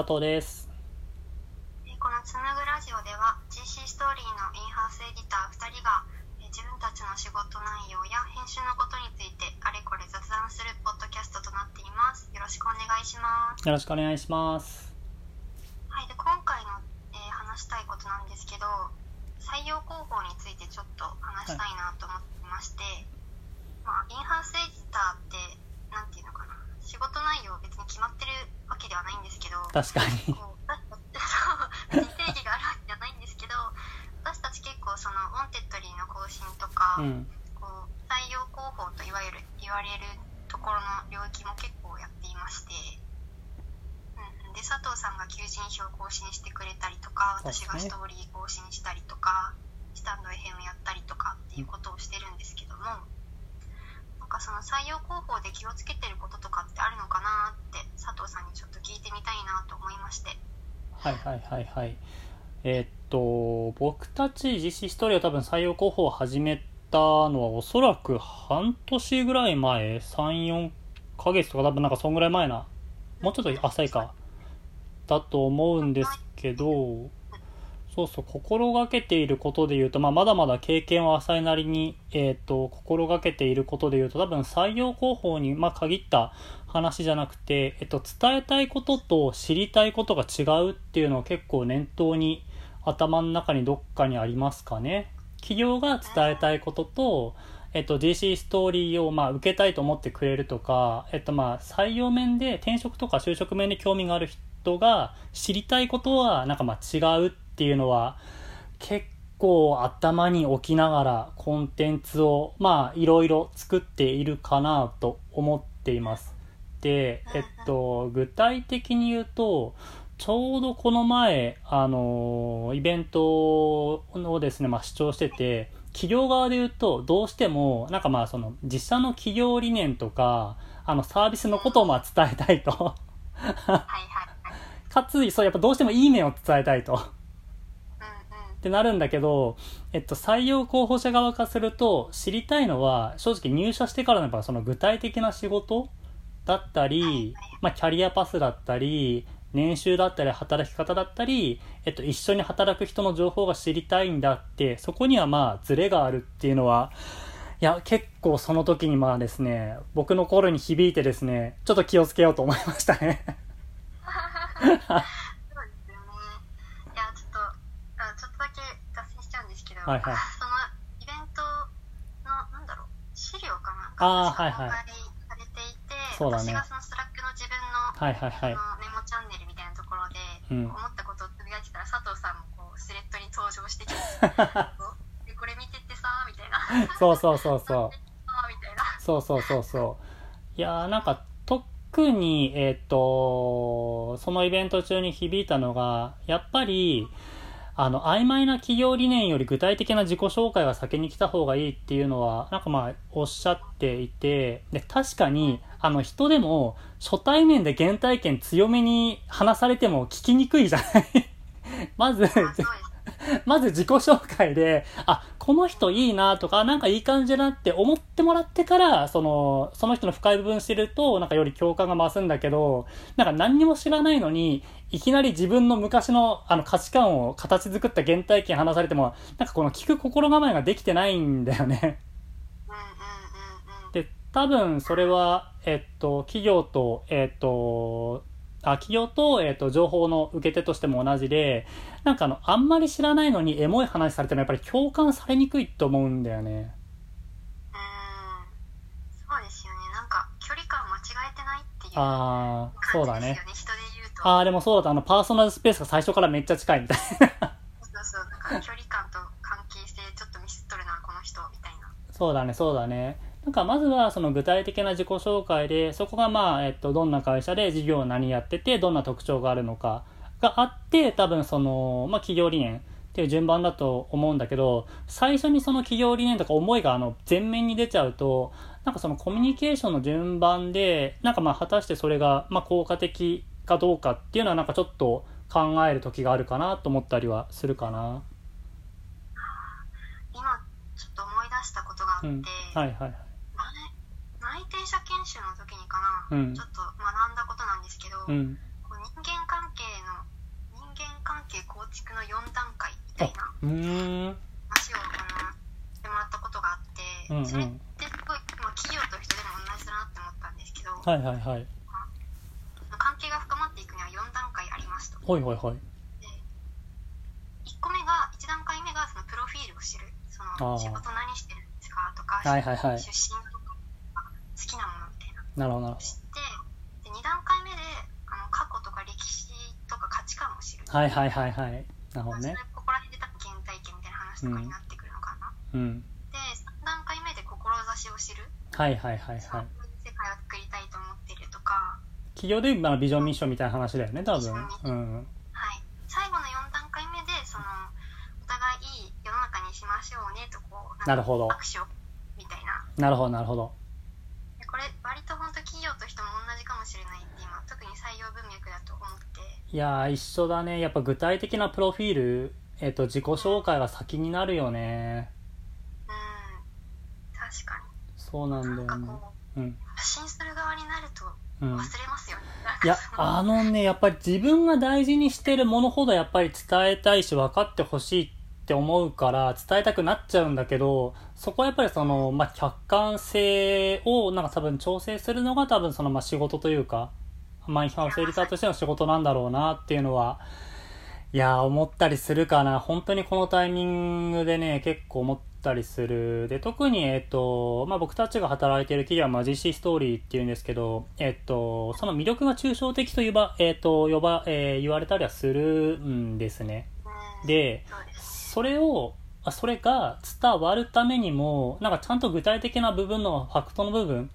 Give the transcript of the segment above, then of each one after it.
佐藤です。えーこのつむぐラジオでは GC ストーリーのインハウスエディター2人がえー自分たちの仕事内容や編集のことについてあれこれ雑談するポッドキャストとなっています。よろしくお願いします。よろしくお願いします。はい、で今回の、えー話したいことなんですけど、採用広報についてちょっと話したいなと思ってまして、まあ、インハウスエディターって、なんていうのかな、仕事内容別に決まってるわけではないんですけど、確かに。こう そう定義があるわけじゃないんですけど私たち結構そのウォンテッドリーの更新とか、うん。こう採用広報といわゆる言われるところの領域も結構やっていまして、うん、で佐藤さんが求人票更新してくれたりとか私がストーリー更新したりとかスタンド FM やったりとかっていうことをしてるんですけども、かその採用広報で気をつけてることとかってあるのかなって佐藤さんにちょっと聞いてみたいなと思いまして。はいはいはいはい。えーっと、僕たち実施ストーリーは多分採用広報を始めたのはおそらく半年ぐらい前、3、4ヶ月とか多分なんかそんぐらい前な、もうちょっと浅いか、だと思うんですけど、そうそう、心がけていることで言うと、まあ、まだまだ経験は浅いなりに、えーと、心がけていることで言うと、多分採用広報に、まあ、限った話じゃなくて、えっと、伝えたいことと知りたいことが違うっていうのは結構念頭に頭の中にどっかにありますかね。企業が伝えたいことと、えっと、DC ストーリーをまあ受けたいと思ってくれるとか、えっと、まあ採用面で転職とか就職面で興味がある人が知りたいことはなんかまあ違うっていうのは結構頭に置きながらコンテンツをまあいろいろ作っているかなと思っています。で、えっと、具体的に言うと、ちょうどこの前、あの、イベントをですね、まあ、視聴してて、企業側で言うと、どうしても、なんかまあ、その、実社の企業理念とか、あの、サービスのことをまあ伝えたいと。はいはいはい。かつ、そう、やっぱどうしてもいい面を伝えたいと。ってなるんだけど、えっと、採用候補者側からすると、知りたいのは、正直入社してからのやっぱその具体的な仕事だったり、まあ、キャリアパスだったり、年収だったり、働き方だったり、えっと、一緒に働く人の情報が知りたいんだって、そこにはまあ、ズレがあるっていうのは、いや、結構その時にまあですね、僕の心に響いてですね、ちょっと気をつけようと思いましたね。そうですよね。いや、ちょっと、あちょっとだけ脱線しちゃうんですけど、はいはいそのイベントの、なんだろう、資料かなんかがはいはい公開されていて、そうだね私がそのストラックの自分の、はいはいはい。そのメモチャンネルみたいなところで、うん思ったことをつぶやいてたら、佐藤さんもこうスレッドに登場してきて、でこれ見てってさ、みたいな。そうそうそうそう。そうそうそうそう。いやーなんか特に、えっ、と、そのイベント中に響いたのが、やっぱり、あの、曖昧な企業理念より具体的な自己紹介が先に来た方がいいっていうのは、なんかまあ、おっしゃっていて、で、確かに、あの、人でも、初対面で原体験強めに話されても聞きにくいじゃない。まず、まず自己紹介で、あ、この人いいなとか、なんかいい感じだなって思ってもらってから、その、その人の深い部分知ると、なんかより共感が増すんだけど、なんか何にも知らないのに、いきなり自分の昔のあの価値観を形作った原体験話されても、なんかこの聞く心構えができてないんだよね。で、多分それは、えっと、企業と、えっと、あ企業と、えっと、情報の受け手としても同じで、なんかあの、あんまり知らないのにエモい話されてもやっぱり共感されにくいと思うんだよね。うーんそうですよね。なんか、距離感間違えてないっていうだね感じですよ。ね。人で言うと。あー、でもそうだ。あの、パーソナルスペースが最初からめっちゃ近いみたいな。そうそう。なんか、距離感と関係性ちょっとミスっとるな、この人、みたいな。そうだね、そうだね。なんかまずはその具体的な自己紹介で、そこがまあ、えっと、どんな会社で事業を何やってて、どんな特徴があるのかがあって、多分その、まあ企業理念っていう順番だと思うんだけど、最初にその企業理念とか思いがあの、前面に出ちゃうと、なんかそのコミュニケーションの順番で、なんかまあ果たしてそれが、まあ効果的かどうかっていうのはなんかちょっと考える時があるかなと思ったりはするかな。今、ちょっと思い出したことがあって、うん。はいはいはい。内内定者研修の時にかな、うん。ちょっと学んだことなんですけど、うん。こう人間関係関係構築の4段階みたいなうーん。話をあのしてもらったことがあって、うんうん。それってすごい、まあ、企業と人でも同じだなって思ったんですけど、はいはいはい。関係が深まっていくには4段階ありますと。ほいほいほい。で1個目が1段階目がそのプロフィールを知る。そあー。の仕事何してるんですかとか、はいはいはい。出身とか好きなものみたいな。なるほどなるほ知ってで2段階目であの過去とか歴史とか価値観を知る、どはいはいはいはい。なるほどね。ここら辺で多分原体験みたいな話とかになってくるのかな、うん。で3段階目で志を知る、はいはいはいはい。世界を作りたいと思ってるとか、企業でまあビジョンミッションみたいな話だよね多分。うん。はい、最後の4段階目でそのお互いいい世の中にしましょうねとこうなるほど。握手をみたいな。なるほどなるほどでこれ割と本当企業と人も同じかもしれないって今特に採用文脈だと思っていやー一緒だね。やっぱ具体的なプロフィールえっ、と自己紹介が先になるよね。うん確かそうなんだよね。ううん。発信する側になるとうん。忘れますよね、いやなんかそのあのねやっぱり自分が大事にしてるものほどやっぱり伝えたいし分かってほしいって思うから伝えたくなっちゃうんだけどそこはやっぱりその、まあ、客観性をなんか多分調整するのが多分そのまあ仕事というかまあインハウスエディターとしての仕事なんだろうなっていうのはいや思ったりするかな。本当にこのタイミングでね結構思ったりする。で特にえっ、とまあ僕たちが働いている企業はマジシーストーリーっていうんですけどえっ、とその魅力が抽象的と言ばえっ、と呼ば、えー言われたりはするんですね。でそれをそれが伝わるためにもなんかちゃんと具体的な部分のファクトの部分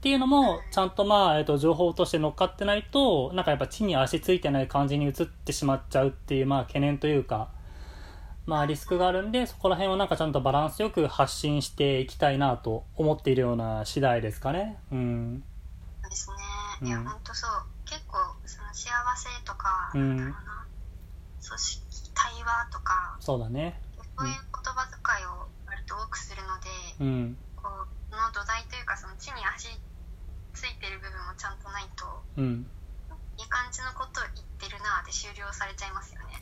っていうのもちゃんとまあ、えっと情報として乗っかってないとなんかやっぱ地に足ついてない感じに移ってしまっちゃうっていうまあ懸念というかまあリスクがあるんでそこら辺をなんかちゃんとバランスよく発信していきたいなと思っているような次第ですかね。うん。ですね。いやうん本当そう。結構その幸せとか、うん。なんだろうな組織対話とかそうだね。そういう言葉遣いを割と多くするので、うん。こうその土台というかその地に足ついてる部分もちゃんとないとうんいい感じのことを言ってるなで終了されちゃいますよね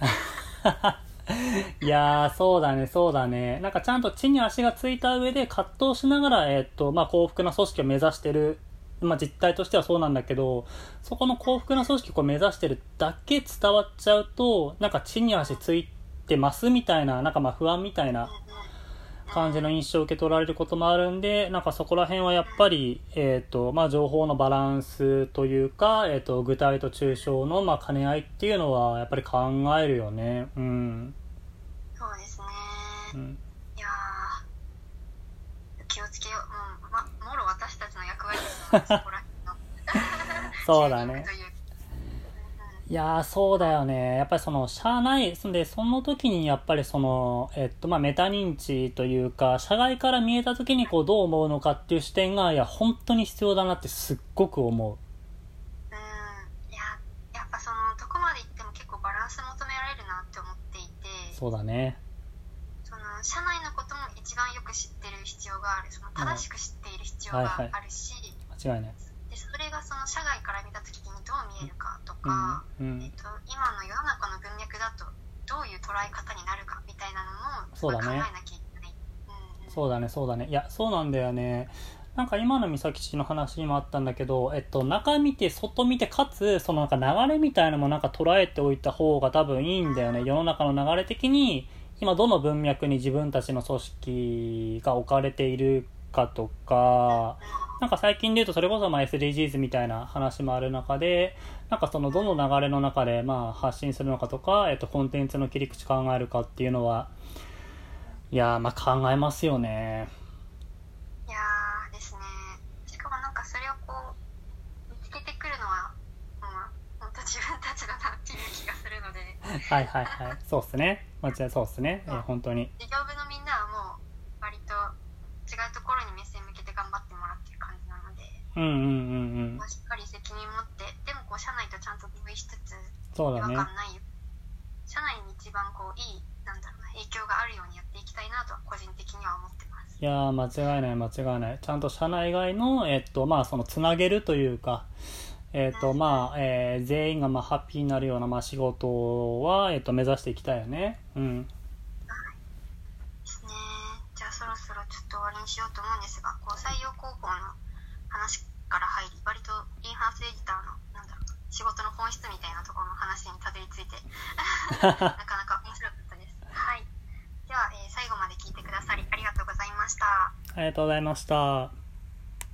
いやー、そうだね、そうだね。なんかちゃんと地に足がついた上で葛藤しながら、えーっと、まあ、幸福な組織を目指してる、まあ、実態としてはそうなんだけど、そこの幸福な組織を目指してるだけ伝わっちゃうと、なんか地に足ついてますみたいな、なんかまあ不安みたいな感じの印象を受け取られることもあるんで、なんかそこら辺はやっぱり、えっ、と、まあ、情報のバランスというか、えっ、と、具体と抽象の、まあ、兼ね合いっていうのは、やっぱり考えるよね。うん。そうですね、うん。いやー気をつけようもう、ま、もろ私たちの役割ですよねそこら辺の そうだね いううんいやー、そうだよね。やっぱりその、社内、そんで、その時にやっぱりその、えっと、まあ、メタ認知というか、社外から見えた時にこう、どう思うのかっていう視点が、いや、本当に必要だなってすっごく思う。うんいややっぱそのどこまで行っても結構バランス求められるなって思っていてそうだね。その社内のことも一番よく知ってる必要があるその正しく知っている必要がはいはいあるし、間違いない。でそれがその社外から見た時にどう見えるかうん。うん。えっと、今の世の中の文脈だとどういう捉え方になるかみたいなのもそうだね考えなきゃいけない。うんうんそうだね、そうだね。いや、そうなんだよね。なんか今の美咲氏の話にもあったんだけど、えっと、中見て、外見て、かつ、そのなんか流れみたいなのもなんか捉えておいた方が多分いいんだよね。世の中の流れ的に、今どの文脈に自分たちの組織が置かれているかとか、なんか最近で言うとそれこそまあ SDGs みたいな話もある中で、なんかそのどの流れの中でまあ発信するのかとか、えっとコンテンツの切り口考えるかっていうのは、いやーまあ考えますよね。いやーですねしかもなんかそれをこう見つけてくるのはもう本当自分たちだなっていう気がするのではいはいはい。そうっすね。間違いそうっすね。えー本当に。事業部のみんなはもう割と違うところに目線向けて頑張ってもらってる感じなので、うんうんうんうんま。あしっかり責任持ってでもこう社内とちゃんと同意しつつ違和そうだね。感ないよ社内に一番こういいなんだろうな影響があるようにやっていきたいなとは個人的には思ってますいやー間違いない間違いない。ちゃんと社内外の、えっと、まあそのつなげるというか、えっ、と、まあ、えー全員がまあハッピーになるようなまあ仕事は、えっ、と、目指していきたいよね。うん。ですねじゃあそろそろちょっと終わりにしようと思うんですがこう採用広報の話から入り割とインハウスエディターのなんだろう仕事の本質みたいなところの話にたどり着いて なかなか面白かったです。はい。では、えー最後まで聞いてくださりありがとうございました。ありがとうございました。